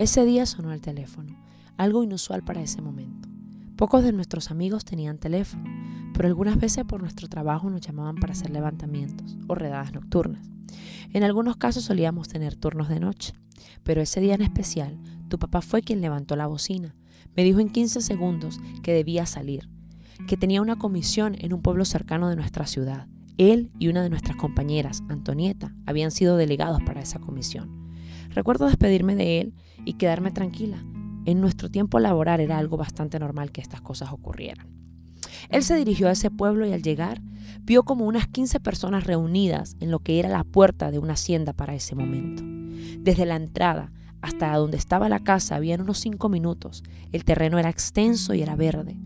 Ese día sonó el teléfono, algo inusual para ese momento. Pocos de nuestros amigos tenían teléfono, pero algunas veces por nuestro trabajo nos llamaban para hacer levantamientos o redadas nocturnas. En algunos casos solíamos tener turnos de noche, pero ese día en especial, tu papá fue quien levantó la bocina. Me dijo en 15 segundos que debía salir, que tenía una comisión en un pueblo cercano de nuestra ciudad. Él y una de nuestras compañeras, Antonieta, habían sido delegados para esa comisión. Recuerdo despedirme de él y quedarme tranquila. En nuestro tiempo laboral era algo bastante normal que estas cosas ocurrieran. Él se dirigió a ese pueblo y al llegar vio como unas 15 personas reunidas en lo que era la puerta de una hacienda para ese momento. Desde la entrada hasta donde estaba la casa habían unos cinco minutos. El terreno era extenso y era verde.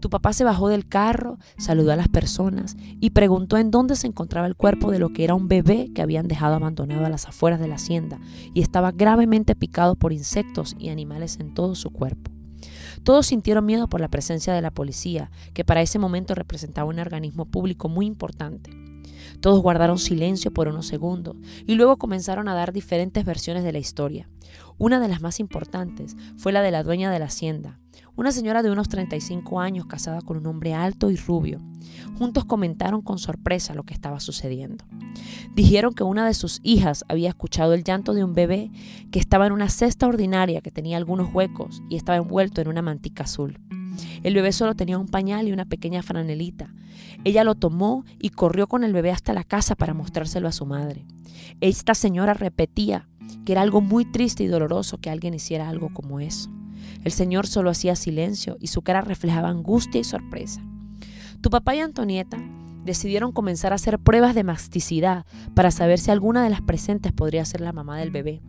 Tu papá se bajó del carro, saludó a las personas y preguntó en dónde se encontraba el cuerpo de lo que era un bebé que habían dejado abandonado a las afueras de la hacienda y estaba gravemente picado por insectos y animales en todo su cuerpo. Todos sintieron miedo por la presencia de la policía, que para ese momento representaba un organismo público muy importante. Todos guardaron silencio por unos segundos y luego comenzaron a dar diferentes versiones de la historia. Una de las más importantes fue la de la dueña de la hacienda, una señora de unos 35 años casada con un hombre alto y rubio. Juntos comentaron con sorpresa lo que estaba sucediendo. Dijeron que una de sus hijas había escuchado el llanto de un bebé que estaba en una cesta ordinaria que tenía algunos huecos y estaba envuelto en una mantica azul. El bebé solo tenía un pañal y una pequeña franelita. Ella lo tomó y corrió con el bebé hasta la casa para mostrárselo a su madre. Esta señora repetía que era algo muy triste y doloroso que alguien hiciera algo como eso. El Señor solo hacía silencio y su cara reflejaba angustia y sorpresa. Tu papá y Antonieta decidieron comenzar a hacer pruebas de masticidad para saber si alguna de las presentes podría ser la mamá del bebé.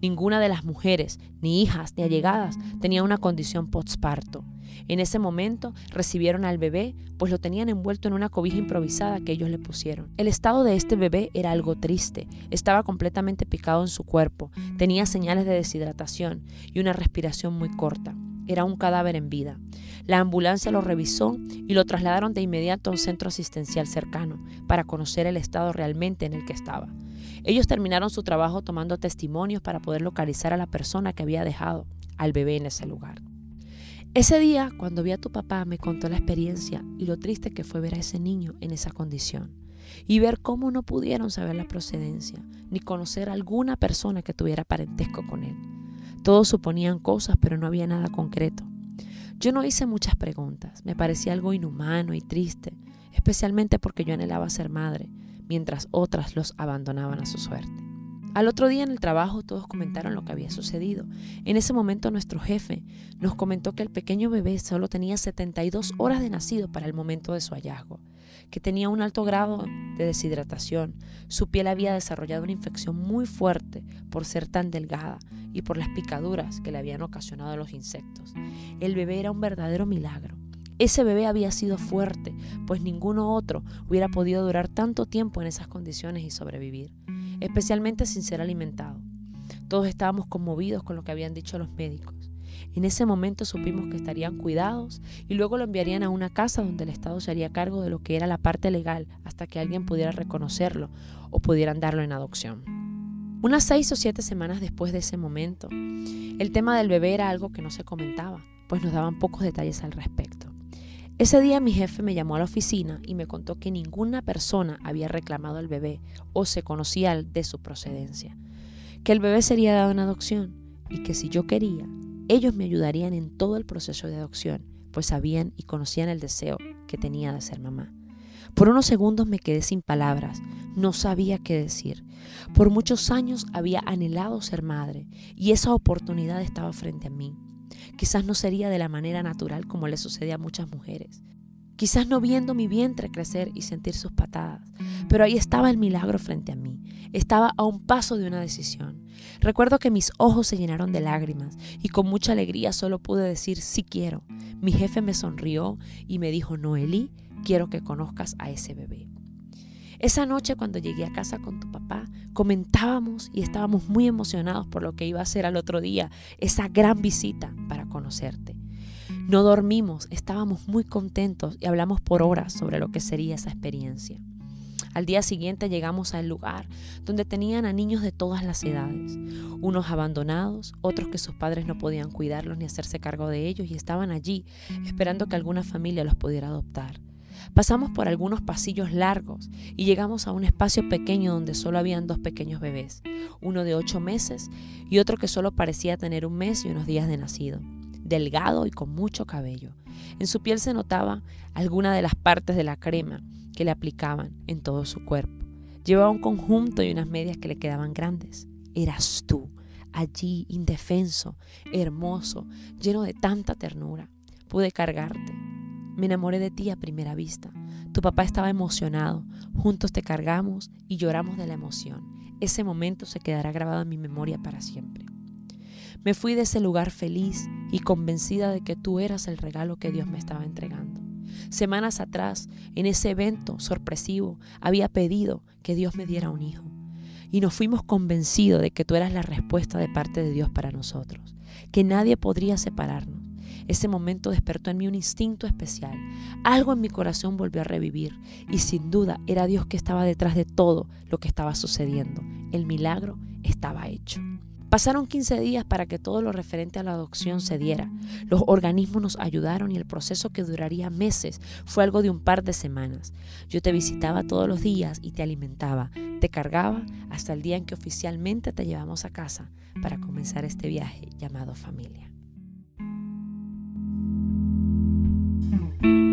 Ninguna de las mujeres, ni hijas, ni allegadas, tenía una condición postparto. En ese momento recibieron al bebé, pues lo tenían envuelto en una cobija improvisada que ellos le pusieron. El estado de este bebé era algo triste, estaba completamente picado en su cuerpo, tenía señales de deshidratación y una respiración muy corta. Era un cadáver en vida. La ambulancia lo revisó y lo trasladaron de inmediato a un centro asistencial cercano para conocer el estado realmente en el que estaba. Ellos terminaron su trabajo tomando testimonios para poder localizar a la persona que había dejado al bebé en ese lugar. Ese día, cuando vi a tu papá, me contó la experiencia y lo triste que fue ver a ese niño en esa condición y ver cómo no pudieron saber la procedencia ni conocer a alguna persona que tuviera parentesco con él. Todos suponían cosas, pero no había nada concreto. Yo no hice muchas preguntas, me parecía algo inhumano y triste, especialmente porque yo anhelaba ser madre, mientras otras los abandonaban a su suerte. Al otro día en el trabajo todos comentaron lo que había sucedido. En ese momento nuestro jefe nos comentó que el pequeño bebé solo tenía 72 horas de nacido para el momento de su hallazgo, que tenía un alto grado de deshidratación, su piel había desarrollado una infección muy fuerte por ser tan delgada y por las picaduras que le habían ocasionado los insectos. El bebé era un verdadero milagro. Ese bebé había sido fuerte, pues ninguno otro hubiera podido durar tanto tiempo en esas condiciones y sobrevivir especialmente sin ser alimentado. Todos estábamos conmovidos con lo que habían dicho los médicos. En ese momento supimos que estarían cuidados y luego lo enviarían a una casa donde el Estado se haría cargo de lo que era la parte legal hasta que alguien pudiera reconocerlo o pudieran darlo en adopción. Unas seis o siete semanas después de ese momento, el tema del bebé era algo que no se comentaba, pues nos daban pocos detalles al respecto. Ese día mi jefe me llamó a la oficina y me contó que ninguna persona había reclamado al bebé o se conocía de su procedencia, que el bebé sería dado en adopción y que si yo quería, ellos me ayudarían en todo el proceso de adopción, pues sabían y conocían el deseo que tenía de ser mamá. Por unos segundos me quedé sin palabras, no sabía qué decir. Por muchos años había anhelado ser madre y esa oportunidad estaba frente a mí. Quizás no sería de la manera natural como le sucede a muchas mujeres. Quizás no viendo mi vientre crecer y sentir sus patadas, pero ahí estaba el milagro frente a mí. Estaba a un paso de una decisión. Recuerdo que mis ojos se llenaron de lágrimas y con mucha alegría solo pude decir sí quiero. Mi jefe me sonrió y me dijo, Noeli, quiero que conozcas a ese bebé. Esa noche cuando llegué a casa con tu papá, comentábamos y estábamos muy emocionados por lo que iba a ser al otro día, esa gran visita para conocerte. No dormimos, estábamos muy contentos y hablamos por horas sobre lo que sería esa experiencia. Al día siguiente llegamos al lugar donde tenían a niños de todas las edades, unos abandonados, otros que sus padres no podían cuidarlos ni hacerse cargo de ellos y estaban allí esperando que alguna familia los pudiera adoptar. Pasamos por algunos pasillos largos y llegamos a un espacio pequeño donde solo habían dos pequeños bebés, uno de ocho meses y otro que solo parecía tener un mes y unos días de nacido, delgado y con mucho cabello. En su piel se notaba alguna de las partes de la crema que le aplicaban en todo su cuerpo. Llevaba un conjunto y unas medias que le quedaban grandes. Eras tú, allí, indefenso, hermoso, lleno de tanta ternura. Pude cargarte. Me enamoré de ti a primera vista. Tu papá estaba emocionado. Juntos te cargamos y lloramos de la emoción. Ese momento se quedará grabado en mi memoria para siempre. Me fui de ese lugar feliz y convencida de que tú eras el regalo que Dios me estaba entregando. Semanas atrás, en ese evento sorpresivo, había pedido que Dios me diera un hijo. Y nos fuimos convencidos de que tú eras la respuesta de parte de Dios para nosotros, que nadie podría separarnos. Ese momento despertó en mí un instinto especial. Algo en mi corazón volvió a revivir y sin duda era Dios que estaba detrás de todo lo que estaba sucediendo. El milagro estaba hecho. Pasaron 15 días para que todo lo referente a la adopción se diera. Los organismos nos ayudaron y el proceso que duraría meses fue algo de un par de semanas. Yo te visitaba todos los días y te alimentaba, te cargaba hasta el día en que oficialmente te llevamos a casa para comenzar este viaje llamado familia. Mm-hmm.